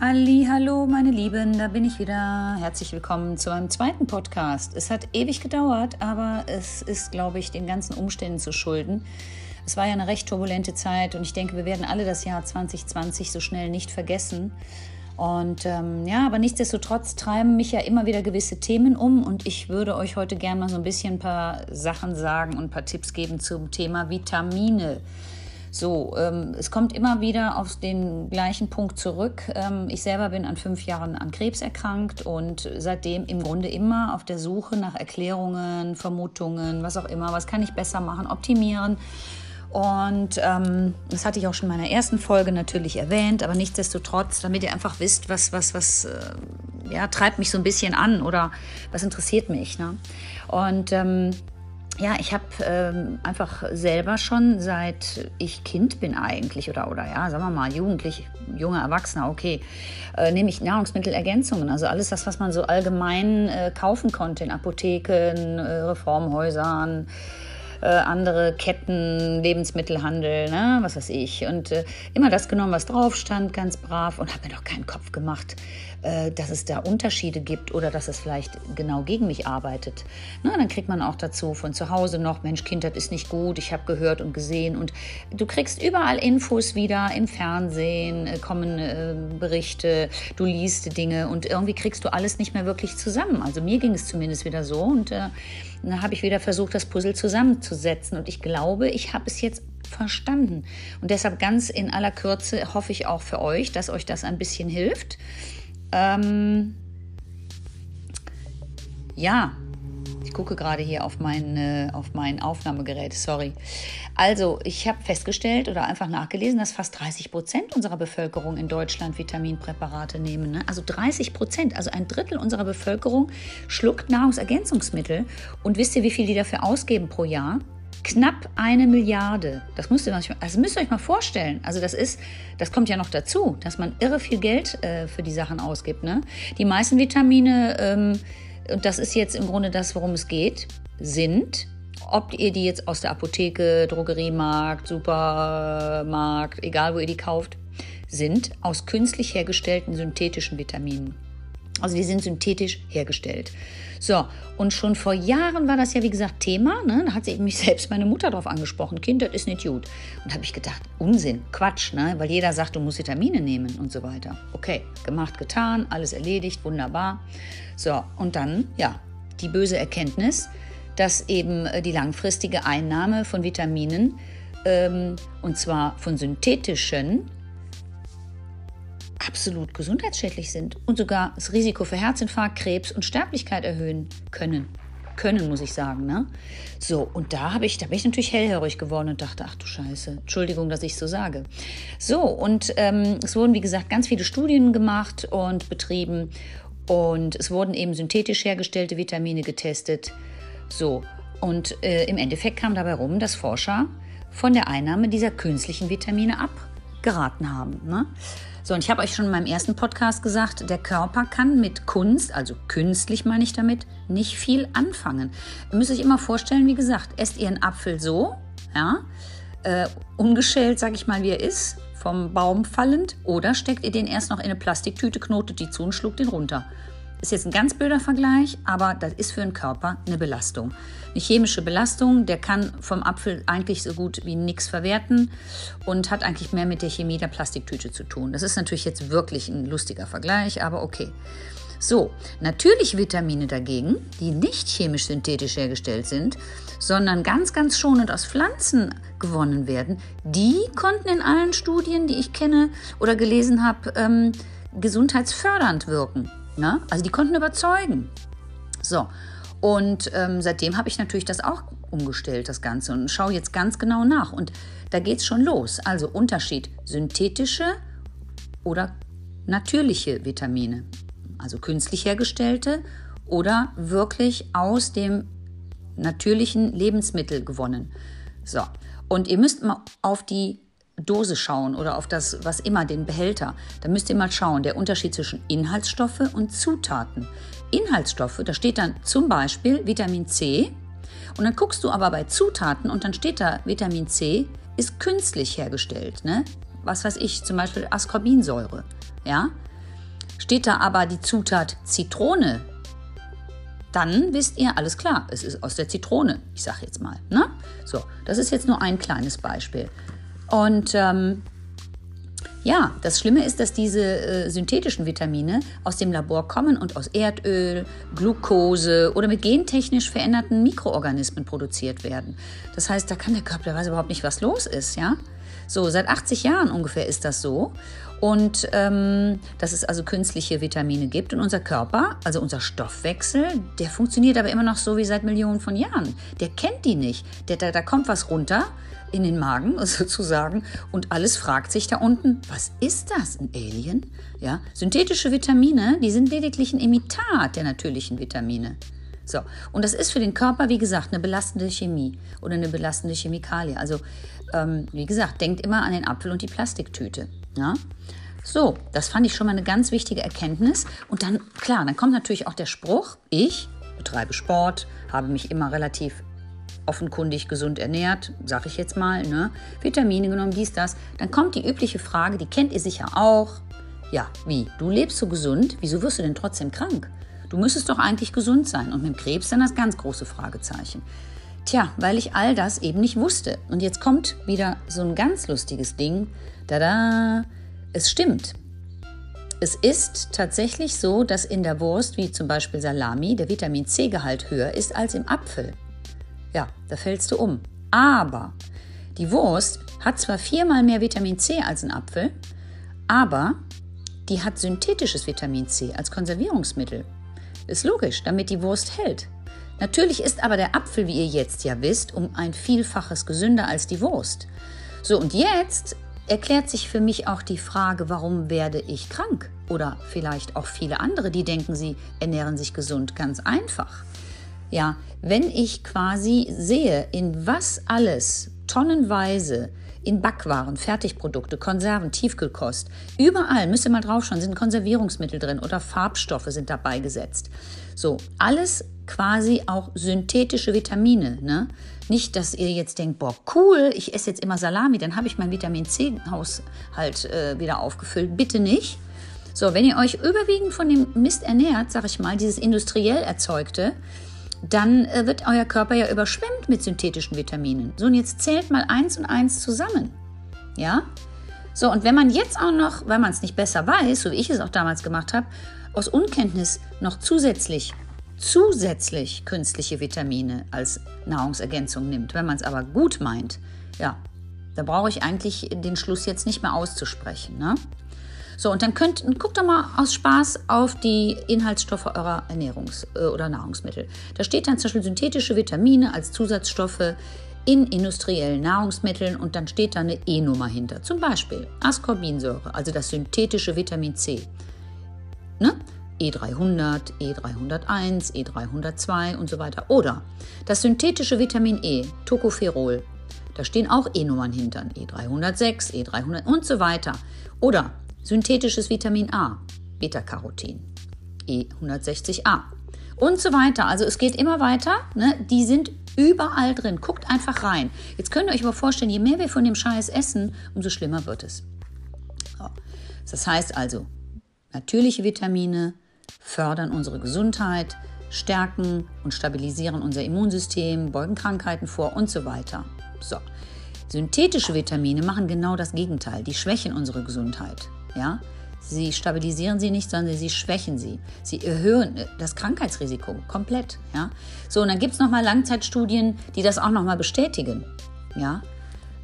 Halli, hallo, meine Lieben, da bin ich wieder. Herzlich willkommen zu meinem zweiten Podcast. Es hat ewig gedauert, aber es ist, glaube ich, den ganzen Umständen zu schulden. Es war ja eine recht turbulente Zeit und ich denke, wir werden alle das Jahr 2020 so schnell nicht vergessen. Und ähm, ja, aber nichtsdestotrotz treiben mich ja immer wieder gewisse Themen um und ich würde euch heute gerne mal so ein bisschen ein paar Sachen sagen und ein paar Tipps geben zum Thema Vitamine. So, ähm, es kommt immer wieder auf den gleichen Punkt zurück. Ähm, ich selber bin an fünf Jahren an Krebs erkrankt und seitdem im Grunde immer auf der Suche nach Erklärungen, Vermutungen, was auch immer, was kann ich besser machen, optimieren. Und ähm, das hatte ich auch schon in meiner ersten Folge natürlich erwähnt, aber nichtsdestotrotz, damit ihr einfach wisst, was, was, was äh, ja, treibt mich so ein bisschen an oder was interessiert mich. Ne? Und ähm, ja, ich habe ähm, einfach selber schon seit ich Kind bin eigentlich oder oder ja, sagen wir mal jugendlich, junge Erwachsener, okay, äh, nehme ich Nahrungsmittelergänzungen, also alles das, was man so allgemein äh, kaufen konnte in Apotheken, äh, Reformhäusern, äh, andere Ketten, Lebensmittelhandel, ne, was weiß ich. Und äh, immer das genommen, was drauf stand, ganz brav und habe mir doch keinen Kopf gemacht, äh, dass es da Unterschiede gibt oder dass es vielleicht genau gegen mich arbeitet. Na, dann kriegt man auch dazu von zu Hause noch, Mensch, Kind, das ist nicht gut, ich habe gehört und gesehen. Und du kriegst überall Infos wieder im Fernsehen, äh, kommen äh, Berichte, du liest Dinge und irgendwie kriegst du alles nicht mehr wirklich zusammen. Also mir ging es zumindest wieder so und dann habe ich wieder versucht, das Puzzle zusammenzusetzen. Und ich glaube, ich habe es jetzt verstanden. Und deshalb ganz in aller Kürze hoffe ich auch für euch, dass euch das ein bisschen hilft. Ähm, ja, ich gucke gerade hier auf mein, äh, auf mein Aufnahmegerät, sorry. Also, ich habe festgestellt oder einfach nachgelesen, dass fast 30 Prozent unserer Bevölkerung in Deutschland Vitaminpräparate nehmen. Ne? Also 30 Prozent, also ein Drittel unserer Bevölkerung schluckt Nahrungsergänzungsmittel. Und wisst ihr, wie viel die dafür ausgeben pro Jahr? Knapp eine Milliarde. Das müsst ihr, das müsst ihr euch mal vorstellen. Also das ist, das kommt ja noch dazu, dass man irre viel Geld äh, für die Sachen ausgibt. Ne? Die meisten Vitamine, ähm, und das ist jetzt im Grunde das, worum es geht, sind, ob ihr die jetzt aus der Apotheke, Drogeriemarkt, Supermarkt, egal wo ihr die kauft, sind aus künstlich hergestellten synthetischen Vitaminen. Also die sind synthetisch hergestellt. So, und schon vor Jahren war das ja, wie gesagt, Thema. Ne? Da hat sie mich selbst meine Mutter darauf angesprochen. Kind, das ist nicht gut. Und habe ich gedacht, Unsinn, Quatsch, ne? weil jeder sagt, du musst Vitamine nehmen und so weiter. Okay, gemacht, getan, alles erledigt, wunderbar. So, und dann, ja, die böse Erkenntnis, dass eben äh, die langfristige Einnahme von Vitaminen, ähm, und zwar von synthetischen, absolut gesundheitsschädlich sind und sogar das Risiko für Herzinfarkt, Krebs und Sterblichkeit erhöhen können. Können, muss ich sagen. Ne? So, und da, habe ich, da bin ich natürlich hellhörig geworden und dachte, ach du Scheiße, Entschuldigung, dass ich so sage. So, und ähm, es wurden, wie gesagt, ganz viele Studien gemacht und betrieben und es wurden eben synthetisch hergestellte Vitamine getestet. So, und äh, im Endeffekt kam dabei rum, dass Forscher von der Einnahme dieser künstlichen Vitamine abgeraten haben. Ne? So, und ich habe euch schon in meinem ersten Podcast gesagt, der Körper kann mit Kunst, also künstlich meine ich damit, nicht viel anfangen. Ihr müsst euch immer vorstellen, wie gesagt, esst ihr einen Apfel so, ja, äh, ungeschält, sage ich mal, wie er ist, vom Baum fallend, oder steckt ihr den erst noch in eine Plastiktüte, knotet die zu und schluckt den runter. Ist jetzt ein ganz blöder Vergleich, aber das ist für den Körper eine Belastung. Eine chemische Belastung, der kann vom Apfel eigentlich so gut wie nichts verwerten und hat eigentlich mehr mit der Chemie der Plastiktüte zu tun. Das ist natürlich jetzt wirklich ein lustiger Vergleich, aber okay. So, natürliche Vitamine dagegen, die nicht chemisch synthetisch hergestellt sind, sondern ganz, ganz schonend aus Pflanzen gewonnen werden, die konnten in allen Studien, die ich kenne oder gelesen habe, ähm, gesundheitsfördernd wirken. Ne? Also die konnten überzeugen. So, und ähm, seitdem habe ich natürlich das auch umgestellt, das Ganze, und schaue jetzt ganz genau nach. Und da geht es schon los. Also Unterschied synthetische oder natürliche Vitamine, also künstlich hergestellte oder wirklich aus dem natürlichen Lebensmittel gewonnen. So, und ihr müsst mal auf die Dose schauen oder auf das, was immer, den Behälter, dann müsst ihr mal schauen, der Unterschied zwischen Inhaltsstoffe und Zutaten. Inhaltsstoffe, da steht dann zum Beispiel Vitamin C und dann guckst du aber bei Zutaten und dann steht da Vitamin C ist künstlich hergestellt, ne? Was weiß ich, zum Beispiel Ascorbinsäure, ja? Steht da aber die Zutat Zitrone, dann wisst ihr, alles klar, es ist aus der Zitrone, ich sage jetzt mal. Ne? So, das ist jetzt nur ein kleines Beispiel. Und ähm, ja, das Schlimme ist, dass diese äh, synthetischen Vitamine aus dem Labor kommen und aus Erdöl, Glucose oder mit gentechnisch veränderten Mikroorganismen produziert werden. Das heißt, da kann der Körper, der weiß überhaupt nicht, was los ist, ja? So, seit 80 Jahren ungefähr ist das so. Und ähm, dass es also künstliche Vitamine gibt. Und unser Körper, also unser Stoffwechsel, der funktioniert aber immer noch so wie seit Millionen von Jahren. Der kennt die nicht. Der, da, da kommt was runter in den Magen sozusagen und alles fragt sich da unten, was ist das, ein Alien? Ja, synthetische Vitamine, die sind lediglich ein Imitat der natürlichen Vitamine. So, und das ist für den Körper, wie gesagt, eine belastende Chemie oder eine belastende Chemikalie. Also, ähm, wie gesagt, denkt immer an den Apfel und die Plastiktüte. Ja? So, das fand ich schon mal eine ganz wichtige Erkenntnis. Und dann, klar, dann kommt natürlich auch der Spruch, ich betreibe Sport, habe mich immer relativ offenkundig gesund ernährt, sag ich jetzt mal, ne? Vitamine genommen, dies, das. Dann kommt die übliche Frage, die kennt ihr sicher auch. Ja, wie? Du lebst so gesund, wieso wirst du denn trotzdem krank? Du müsstest doch eigentlich gesund sein. Und mit dem Krebs dann das ganz große Fragezeichen. Tja, weil ich all das eben nicht wusste. Und jetzt kommt wieder so ein ganz lustiges Ding. Tada! Es stimmt. Es ist tatsächlich so, dass in der Wurst, wie zum Beispiel Salami, der Vitamin C-Gehalt höher ist als im Apfel. Ja, da fällst du um. Aber die Wurst hat zwar viermal mehr Vitamin C als ein Apfel, aber die hat synthetisches Vitamin C als Konservierungsmittel. Ist logisch, damit die Wurst hält. Natürlich ist aber der Apfel, wie ihr jetzt ja wisst, um ein Vielfaches gesünder als die Wurst. So, und jetzt erklärt sich für mich auch die Frage, warum werde ich krank? Oder vielleicht auch viele andere, die denken, sie ernähren sich gesund. Ganz einfach. Ja, wenn ich quasi sehe, in was alles tonnenweise in Backwaren, Fertigprodukte, Konserven, Tiefkühlkost, überall, müsst ihr mal draufschauen, sind Konservierungsmittel drin oder Farbstoffe sind dabei gesetzt. So, alles quasi auch synthetische Vitamine. Ne? Nicht, dass ihr jetzt denkt, boah, cool, ich esse jetzt immer Salami, dann habe ich mein Vitamin C-Haushalt äh, wieder aufgefüllt. Bitte nicht. So, wenn ihr euch überwiegend von dem Mist ernährt, sag ich mal, dieses industriell erzeugte, dann äh, wird euer Körper ja überschwemmt mit synthetischen Vitaminen. So, und jetzt zählt mal eins und eins zusammen. Ja? So, und wenn man jetzt auch noch, weil man es nicht besser weiß, so wie ich es auch damals gemacht habe, aus Unkenntnis noch zusätzlich, zusätzlich künstliche Vitamine als Nahrungsergänzung nimmt, wenn man es aber gut meint, ja, da brauche ich eigentlich den Schluss jetzt nicht mehr auszusprechen. Ne? So, und dann könnt, guckt doch mal aus Spaß auf die Inhaltsstoffe eurer Ernährungs- äh, oder Nahrungsmittel. Da steht dann zum Beispiel synthetische Vitamine als Zusatzstoffe in industriellen Nahrungsmitteln und dann steht da eine E-Nummer hinter. Zum Beispiel Ascorbinsäure, also das synthetische Vitamin C. Ne? E300, E301, E302 und so weiter. Oder das synthetische Vitamin E, Tocopherol. Da stehen auch E-Nummern hinter, E306, E300 und so weiter. Oder synthetisches Vitamin A, Beta-Carotin, E160a und so weiter. Also es geht immer weiter. Ne? Die sind überall drin. Guckt einfach rein. Jetzt könnt ihr euch aber vorstellen, je mehr wir von dem Scheiß essen, umso schlimmer wird es. So. Das heißt also, natürliche Vitamine fördern unsere Gesundheit, stärken und stabilisieren unser Immunsystem, beugen Krankheiten vor und so weiter. So. Synthetische Vitamine machen genau das Gegenteil. Die schwächen unsere Gesundheit. Ja? Sie stabilisieren sie nicht, sondern sie schwächen sie. Sie erhöhen das Krankheitsrisiko komplett. Ja? So, und dann gibt es nochmal Langzeitstudien, die das auch nochmal bestätigen. Ja?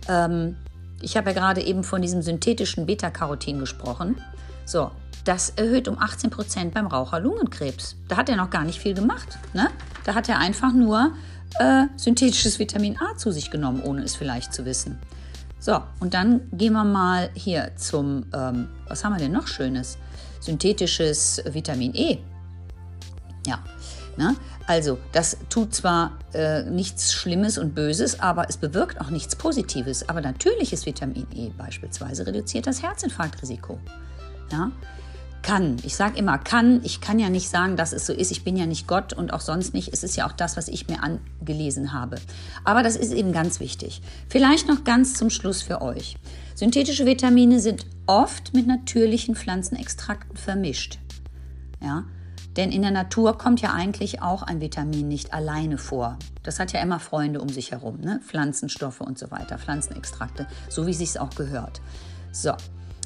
Ähm, ich habe ja gerade eben von diesem synthetischen Beta-Carotin gesprochen. So, das erhöht um 18 Prozent beim Raucher Lungenkrebs. Da hat er noch gar nicht viel gemacht. Ne? Da hat er einfach nur äh, synthetisches Vitamin A zu sich genommen, ohne es vielleicht zu wissen. So, und dann gehen wir mal hier zum, ähm, was haben wir denn noch Schönes? Synthetisches Vitamin E. Ja, ne? also das tut zwar äh, nichts Schlimmes und Böses, aber es bewirkt auch nichts Positives. Aber natürliches Vitamin E beispielsweise reduziert das Herzinfarktrisiko. Ja? Kann. Ich sage immer kann. Ich kann ja nicht sagen, dass es so ist. Ich bin ja nicht Gott und auch sonst nicht. Es ist ja auch das, was ich mir angelesen habe. Aber das ist eben ganz wichtig. Vielleicht noch ganz zum Schluss für euch. Synthetische Vitamine sind oft mit natürlichen Pflanzenextrakten vermischt. Ja? Denn in der Natur kommt ja eigentlich auch ein Vitamin nicht alleine vor. Das hat ja immer Freunde um sich herum, ne? Pflanzenstoffe und so weiter, Pflanzenextrakte, so wie es sich auch gehört. So,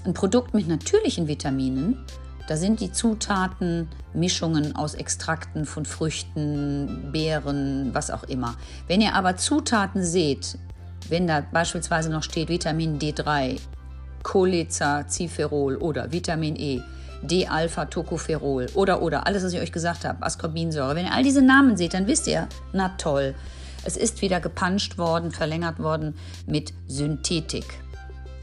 ein Produkt mit natürlichen Vitaminen, da sind die Zutaten Mischungen aus Extrakten von Früchten, Beeren, was auch immer. Wenn ihr aber Zutaten seht, wenn da beispielsweise noch steht Vitamin D3, Cholecalciferol oder Vitamin E, D-Alpha-Tocopherol oder oder alles, was ich euch gesagt habe, Ascorbinsäure. Wenn ihr all diese Namen seht, dann wisst ihr, na toll, es ist wieder gepanscht worden, verlängert worden mit Synthetik.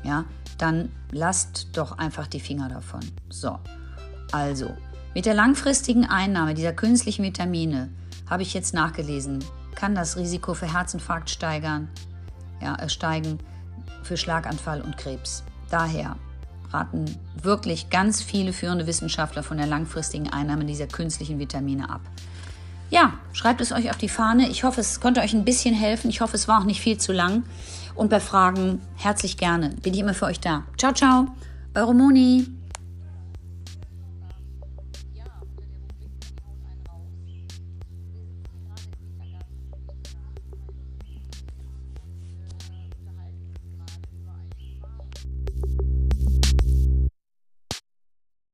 Ja, dann lasst doch einfach die Finger davon. So, also mit der langfristigen Einnahme dieser künstlichen Vitamine habe ich jetzt nachgelesen, kann das Risiko für Herzinfarkt steigern, ja, äh, steigen, für Schlaganfall und Krebs. Daher raten wirklich ganz viele führende Wissenschaftler von der langfristigen Einnahme dieser künstlichen Vitamine ab. Ja, schreibt es euch auf die Fahne. Ich hoffe, es konnte euch ein bisschen helfen. Ich hoffe, es war auch nicht viel zu lang. Und bei Fragen herzlich gerne. Bin ich immer für euch da. Ciao, ciao. Eure Moni.